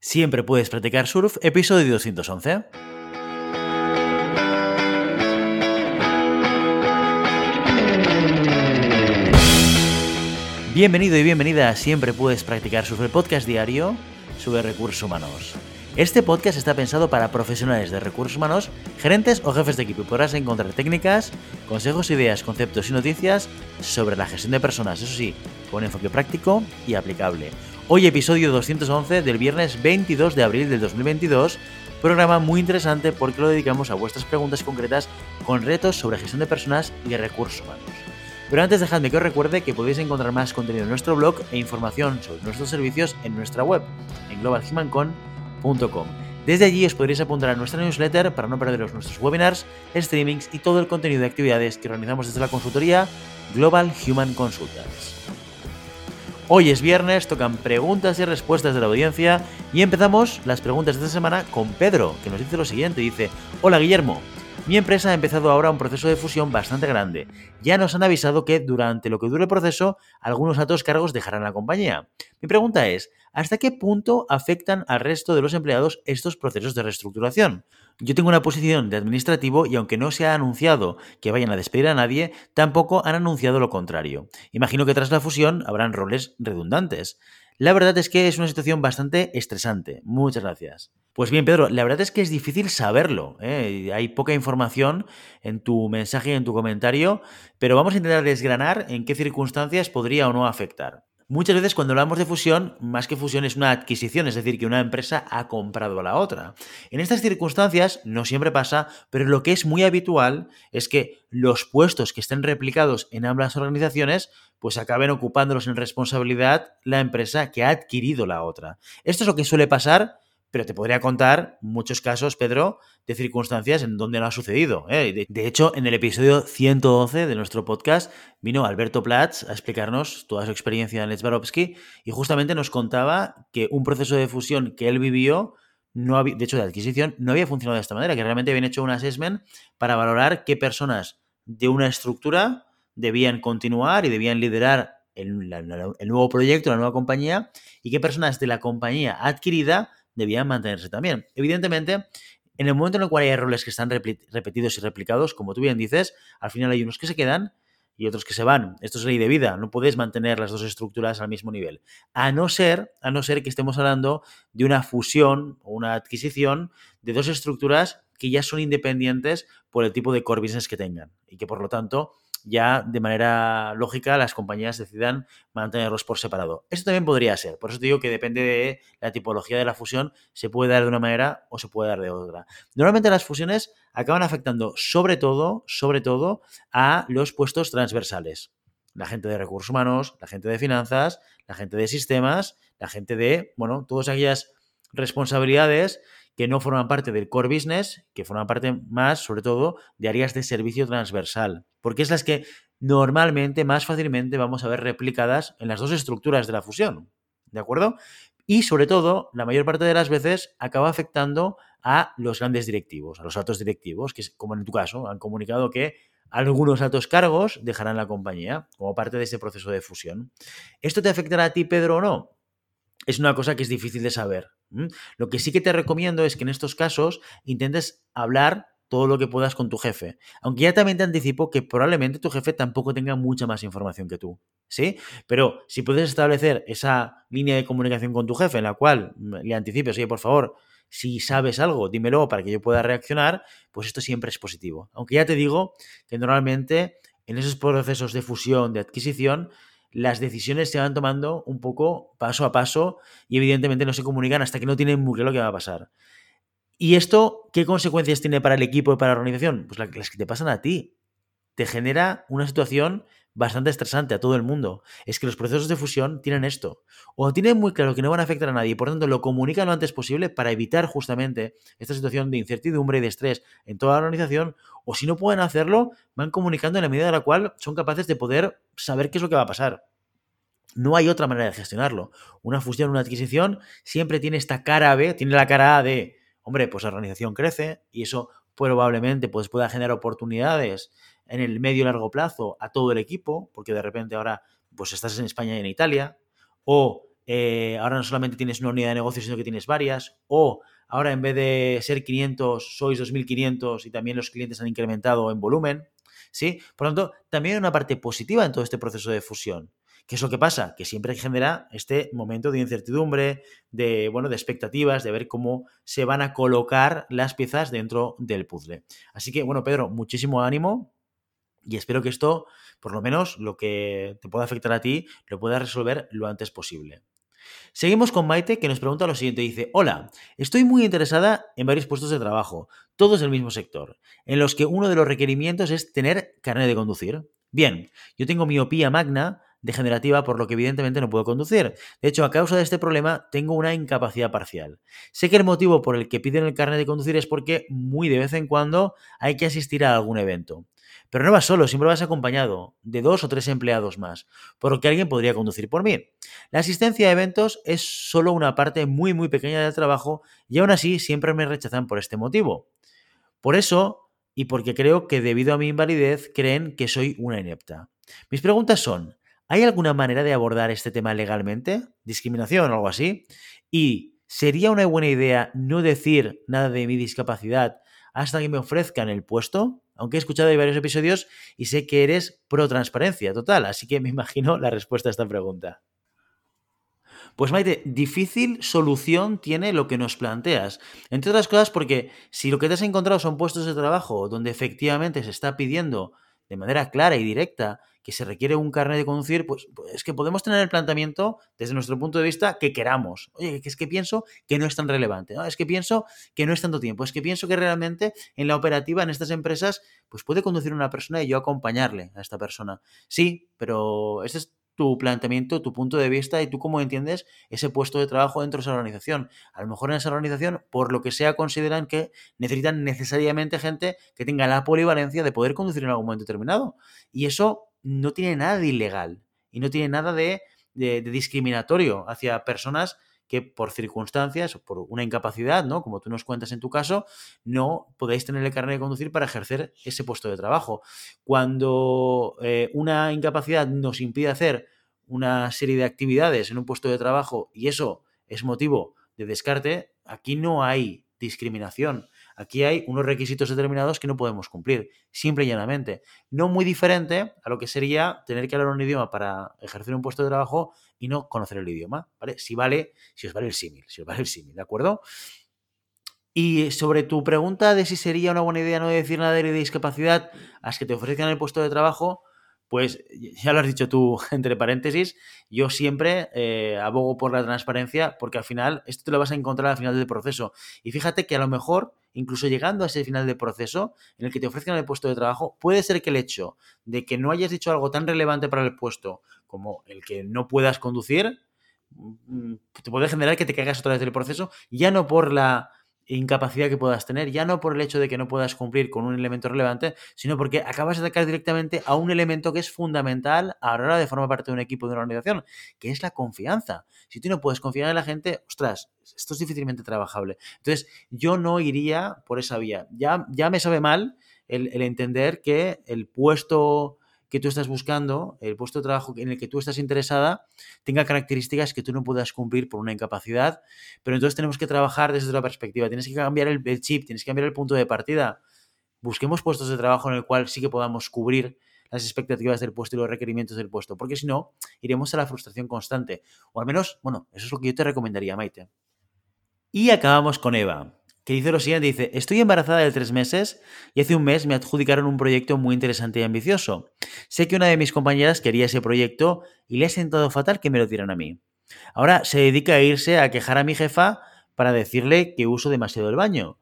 Siempre puedes practicar surf, episodio 211. Bienvenido y bienvenida a Siempre puedes practicar surf, el podcast diario sobre recursos humanos. Este podcast está pensado para profesionales de recursos humanos, gerentes o jefes de equipo podrás encontrar técnicas, consejos, ideas, conceptos y noticias sobre la gestión de personas, eso sí, con enfoque práctico y aplicable. Hoy episodio 211 del viernes 22 de abril del 2022, programa muy interesante porque lo dedicamos a vuestras preguntas concretas con retos sobre gestión de personas y recursos humanos. Pero antes dejadme que os recuerde que podéis encontrar más contenido en nuestro blog e información sobre nuestros servicios en nuestra web, en globalhumancon.com. Desde allí os podréis apuntar a nuestra newsletter para no perderos nuestros webinars, streamings y todo el contenido de actividades que organizamos desde la consultoría Global Human Consultants. Hoy es viernes, tocan preguntas y respuestas de la audiencia y empezamos las preguntas de esta semana con Pedro, que nos dice lo siguiente, dice, hola Guillermo, mi empresa ha empezado ahora un proceso de fusión bastante grande. Ya nos han avisado que durante lo que dure el proceso, algunos altos cargos dejarán la compañía. Mi pregunta es, ¿hasta qué punto afectan al resto de los empleados estos procesos de reestructuración? Yo tengo una posición de administrativo y aunque no se ha anunciado que vayan a despedir a nadie, tampoco han anunciado lo contrario. Imagino que tras la fusión habrán roles redundantes. La verdad es que es una situación bastante estresante. Muchas gracias. Pues bien, Pedro, la verdad es que es difícil saberlo. ¿eh? Hay poca información en tu mensaje y en tu comentario, pero vamos a intentar desgranar en qué circunstancias podría o no afectar. Muchas veces cuando hablamos de fusión, más que fusión es una adquisición, es decir, que una empresa ha comprado a la otra. En estas circunstancias no siempre pasa, pero lo que es muy habitual es que los puestos que estén replicados en ambas organizaciones pues acaben ocupándolos en responsabilidad la empresa que ha adquirido la otra. Esto es lo que suele pasar pero te podría contar muchos casos, Pedro, de circunstancias en donde no ha sucedido. ¿eh? De, hecho, en el episodio 112 de nuestro podcast vino Alberto Platz a explicarnos toda su experiencia en Letsbarovsky y justamente nos contaba que un proceso de fusión que él vivió, no de hecho de adquisición, no había funcionado de esta manera, que realmente habían hecho un assessment para valorar qué personas de una estructura debían continuar y debían liderar el nuevo proyecto, la nueva compañía, y qué personas de la compañía adquirida debían mantenerse también. Evidentemente, en el momento en el cual hay roles que están repetidos y replicados, como tú bien dices, al final hay unos que se quedan y otros que se van. Esto es ley de vida, no puedes mantener las dos estructuras al mismo nivel. A no ser, a no ser que estemos hablando de una fusión o una adquisición de dos estructuras que ya son independientes por el tipo de core business que tengan y que por lo tanto ya de manera lógica las compañías decidan mantenerlos por separado. Esto también podría ser, por eso te digo que depende de la tipología de la fusión, se puede dar de una manera o se puede dar de otra. Normalmente las fusiones acaban afectando sobre todo, sobre todo a los puestos transversales. La gente de recursos humanos, la gente de finanzas, la gente de sistemas, la gente de, bueno, todas aquellas responsabilidades que no forman parte del core business, que forman parte más, sobre todo, de áreas de servicio transversal, porque es las que normalmente, más fácilmente vamos a ver replicadas en las dos estructuras de la fusión, ¿de acuerdo? Y sobre todo, la mayor parte de las veces acaba afectando a los grandes directivos, a los altos directivos, que como en tu caso, han comunicado que algunos altos cargos dejarán la compañía como parte de ese proceso de fusión. ¿Esto te afectará a ti, Pedro, o no? Es una cosa que es difícil de saber. Lo que sí que te recomiendo es que en estos casos intentes hablar todo lo que puedas con tu jefe. Aunque ya también te anticipo que probablemente tu jefe tampoco tenga mucha más información que tú. ¿Sí? Pero si puedes establecer esa línea de comunicación con tu jefe en la cual le anticipes, oye, por favor, si sabes algo, dímelo para que yo pueda reaccionar, pues esto siempre es positivo. Aunque ya te digo que normalmente en esos procesos de fusión, de adquisición, las decisiones se van tomando un poco paso a paso y evidentemente no se comunican hasta que no tienen muy claro qué va a pasar. ¿Y esto qué consecuencias tiene para el equipo y para la organización? Pues las que te pasan a ti. Te genera una situación bastante estresante a todo el mundo. Es que los procesos de fusión tienen esto. O tienen muy claro que no van a afectar a nadie por tanto lo comunican lo antes posible para evitar justamente esta situación de incertidumbre y de estrés en toda la organización. O si no pueden hacerlo, van comunicando en la medida de la cual son capaces de poder saber qué es lo que va a pasar. No hay otra manera de gestionarlo. Una fusión, una adquisición, siempre tiene esta cara B, tiene la cara A de, hombre, pues la organización crece y eso probablemente pues, pueda generar oportunidades en el medio largo plazo a todo el equipo, porque de repente ahora pues estás en España y en Italia, o eh, ahora no solamente tienes una unidad de negocio, sino que tienes varias, o ahora en vez de ser 500, sois 2.500 y también los clientes han incrementado en volumen, ¿sí? Por lo tanto, también hay una parte positiva en todo este proceso de fusión. ¿Qué es lo que pasa? Que siempre genera este momento de incertidumbre, de, bueno, de expectativas, de ver cómo se van a colocar las piezas dentro del puzzle. Así que, bueno, Pedro, muchísimo ánimo y espero que esto, por lo menos lo que te pueda afectar a ti, lo puedas resolver lo antes posible. Seguimos con Maite que nos pregunta lo siguiente. Dice, hola, estoy muy interesada en varios puestos de trabajo, todos del mismo sector, en los que uno de los requerimientos es tener carnet de conducir. Bien, yo tengo miopía magna, degenerativa, por lo que evidentemente no puedo conducir. De hecho, a causa de este problema, tengo una incapacidad parcial. Sé que el motivo por el que piden el carnet de conducir es porque muy de vez en cuando hay que asistir a algún evento. Pero no vas solo, siempre vas acompañado de dos o tres empleados más, por lo que alguien podría conducir por mí. La asistencia a eventos es solo una parte muy muy pequeña del trabajo y aún así siempre me rechazan por este motivo. Por eso, y porque creo que debido a mi invalidez creen que soy una inepta. Mis preguntas son, ¿hay alguna manera de abordar este tema legalmente? ¿Discriminación o algo así? Y ¿sería una buena idea no decir nada de mi discapacidad hasta que me ofrezcan el puesto? Aunque he escuchado varios episodios y sé que eres pro transparencia total, así que me imagino la respuesta a esta pregunta. Pues Maite, difícil solución tiene lo que nos planteas. Entre otras cosas porque si lo que te has encontrado son puestos de trabajo donde efectivamente se está pidiendo de manera clara y directa que se requiere un carnet de conducir, pues, pues, es que podemos tener el planteamiento desde nuestro punto de vista que queramos. Oye, es que pienso que no es tan relevante, es que pienso que no es tanto tiempo, es que pienso que realmente en la operativa, en estas empresas, pues puede conducir una persona y yo acompañarle a esta persona. Sí, pero este es tu planteamiento, tu punto de vista y tú cómo entiendes ese puesto de trabajo dentro de esa organización. A lo mejor en esa organización, por lo que sea, consideran que necesitan necesariamente gente que tenga la polivalencia de poder conducir en algún momento determinado. Y eso no tiene nada de ilegal y no tiene nada de, de discriminatorio hacia personas que por circunstancias o por una incapacidad, ¿no? Como tú nos cuentas en tu caso, no podéis tener el carnet de conducir para ejercer ese puesto de trabajo. Cuando eh, una incapacidad nos impide hacer una serie de actividades en un puesto de trabajo y eso es motivo de descarte, aquí no hay discriminación. Aquí hay unos requisitos determinados que no podemos cumplir, simple y llanamente. No muy diferente a lo que sería tener que hablar un idioma para ejercer un puesto de trabajo y no conocer el idioma, ¿vale? Si vale, si os vale el símil, si os vale el símil, ¿de acuerdo? Y sobre tu pregunta de si sería una buena idea no decir nada de discapacidad a las que te ofrezcan el puesto de trabajo, pues ya lo has dicho tú, entre paréntesis, yo siempre eh, abogo por la transparencia porque al final esto te lo vas a encontrar al final del proceso. Y fíjate que a lo mejor, incluso llegando a ese final del proceso, en el que te ofrezcan el puesto de trabajo, puede ser que el hecho de que no hayas dicho algo tan relevante para el puesto como el que no puedas conducir, mm, te puede generar que te caigas otra vez del proceso, ya no por la incapacidad que puedas tener, ya no por el hecho de que no puedas cumplir con un elemento relevante, sino porque acabas de atacar directamente a un elemento que es fundamental a la hora de formar parte de un equipo de una organización, que es la confianza. Si tú no puedes confiar en la gente, ostras, esto es difícilmente trabajable. Entonces, yo no iría por esa vía. Ya, ya me sabe mal el, el entender que el puesto que tú estás buscando, el puesto de trabajo en el que tú estás interesada, tenga características que tú no puedas cumplir por una incapacidad. Pero entonces tenemos que trabajar desde otra perspectiva. Tienes que cambiar el, chip, tienes que cambiar el punto de partida. Busquemos puestos de trabajo en el cual sí que podamos cubrir las expectativas del puesto y los requerimientos del puesto, porque si no, iremos a la frustración constante. O al menos, bueno, eso es lo que yo te recomendaría, Maite. Y acabamos con Eva que dice lo siguiente, dice, estoy embarazada de tres meses y hace un mes me adjudicaron un proyecto muy interesante y ambicioso. Sé que una de mis compañeras quería ese proyecto y le ha sentado fatal que me lo dieran a mí. Ahora se dedica a irse a quejar a mi jefa para decirle que uso demasiado el baño.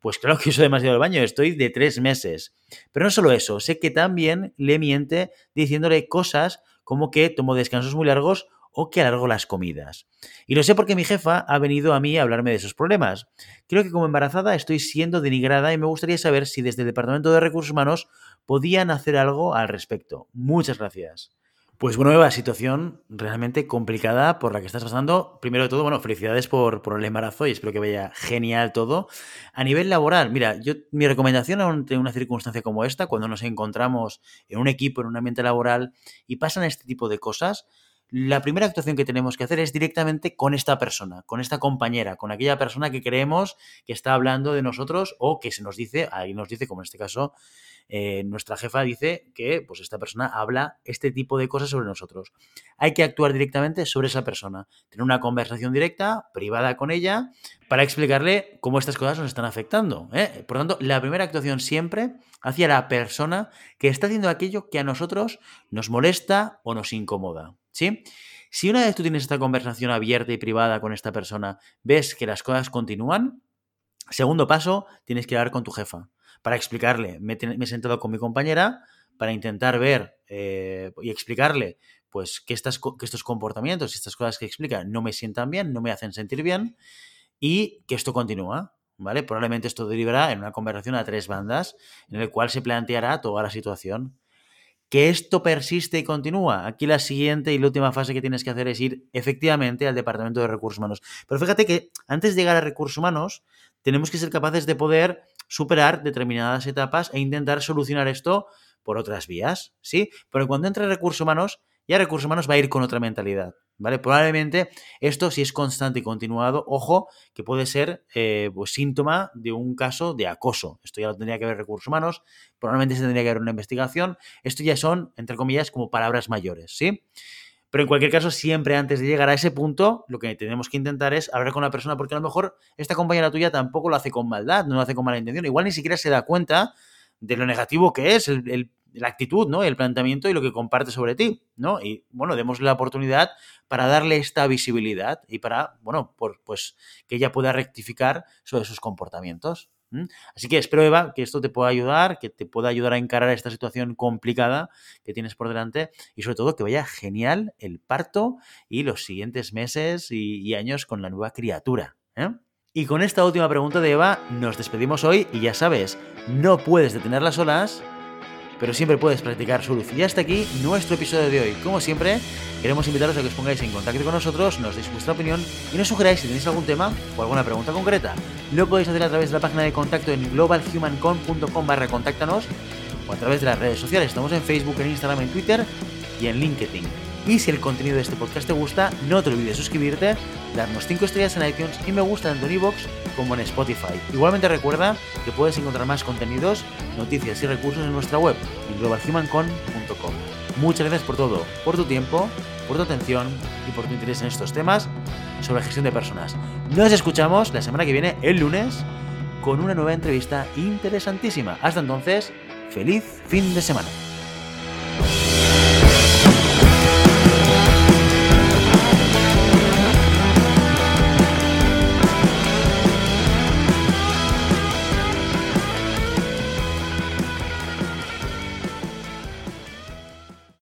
Pues claro que uso demasiado el baño, estoy de tres meses. Pero no solo eso, sé que también le miente diciéndole cosas como que tomo descansos muy largos o que alargo las comidas. Y lo sé porque mi jefa ha venido a mí a hablarme de esos problemas. Creo que como embarazada estoy siendo denigrada y me gustaría saber si desde el Departamento de Recursos Humanos podían hacer algo al respecto. Muchas gracias. Pues bueno, Eva, situación realmente complicada por la que estás pasando. Primero de todo, bueno, felicidades por, por el embarazo y espero que vaya genial todo. A nivel laboral, mira, yo mi recomendación ante una circunstancia como esta, cuando nos encontramos en un equipo, en un ambiente laboral y pasan este tipo de cosas, la primera actuación que tenemos que hacer es directamente con esta persona, con esta compañera, con aquella persona que creemos que está hablando de nosotros o que se nos dice, ahí nos dice, como en este caso, eh, nuestra jefa dice que pues esta persona habla este tipo de cosas sobre nosotros. Hay que actuar directamente sobre esa persona, tener una conversación directa, privada con ella, para explicarle cómo estas cosas nos están afectando. ¿eh? Por tanto, la primera actuación siempre hacia la persona que está haciendo aquello que a nosotros nos molesta o nos incomoda. ¿Sí? Si una vez tú tienes esta conversación abierta y privada con esta persona, ves que las cosas continúan, segundo paso, tienes que hablar con tu jefa para explicarle. Me, he sentado con mi compañera para intentar ver eh, y explicarle pues que, estos comportamientos estas cosas que explica no me sientan bien, no me hacen sentir bien y que esto continúa. ¿Vale? Probablemente esto derivará en una conversación a tres bandas en el cual se planteará toda la situación. Que esto persiste y continúa. Aquí la siguiente y la última fase que tienes que hacer es ir efectivamente al departamento de recursos humanos. Pero fíjate que antes de llegar a recursos humanos, tenemos que ser capaces de poder superar determinadas etapas e intentar solucionar esto por otras vías, ¿sí? Pero cuando entre recursos humanos, ya recursos humanos va a ir con otra mentalidad, ¿vale? Probablemente esto, si es constante y continuado, ojo, que puede ser eh, pues, síntoma de un caso de acoso. Esto ya lo tendría que ver recursos humanos, probablemente se tendría que ver una investigación. Esto ya son, entre comillas, como palabras mayores, ¿sí? Pero en cualquier caso, siempre antes de llegar a ese punto, lo que tenemos que intentar es hablar con la persona, porque a lo mejor esta compañera tuya tampoco lo hace con maldad, no lo hace con mala intención. Igual ni siquiera se da cuenta de lo negativo que es la actitud, ¿no? El planteamiento y lo que comparte sobre ti, ¿no? Y bueno, démosle la oportunidad para darle esta visibilidad y para, bueno, por, pues que ella pueda rectificar sobre sus comportamientos. Así que espero, Eva, que esto te pueda ayudar, que te pueda ayudar a encarar esta situación complicada que tienes por delante y sobre todo que vaya genial el parto y los siguientes meses y, años con la nueva criatura. ¿eh? Y con esta última pregunta de Eva nos despedimos hoy y ya sabes, no puedes detener las olas pero siempre puedes practicar su luz. Y hasta aquí nuestro episodio de hoy. Como siempre, queremos invitaros a que os pongáis en contacto con nosotros, nos deis vuestra opinión y nos sugeráis si tenéis algún tema o alguna pregunta concreta. Lo podéis hacer a través de la página de contacto en globalhumancon.com barra contáctanos o a través de las redes sociales. Estamos en Facebook, en Instagram, en Twitter y en LinkedIn. Y si el contenido de este podcast te gusta, no te olvides suscribirte, darnos 5 estrellas en iTunes y me gusta tanto en iVoox como en Spotify. Igualmente recuerda que puedes encontrar más contenidos, noticias y recursos en nuestra web, en. Muchas gracias por todo, por tu tiempo, por tu atención y por tu interés en estos temas sobre gestión de personas. Nos escuchamos la semana que viene, el lunes, con una nueva entrevista interesantísima. Hasta entonces, feliz fin de semana.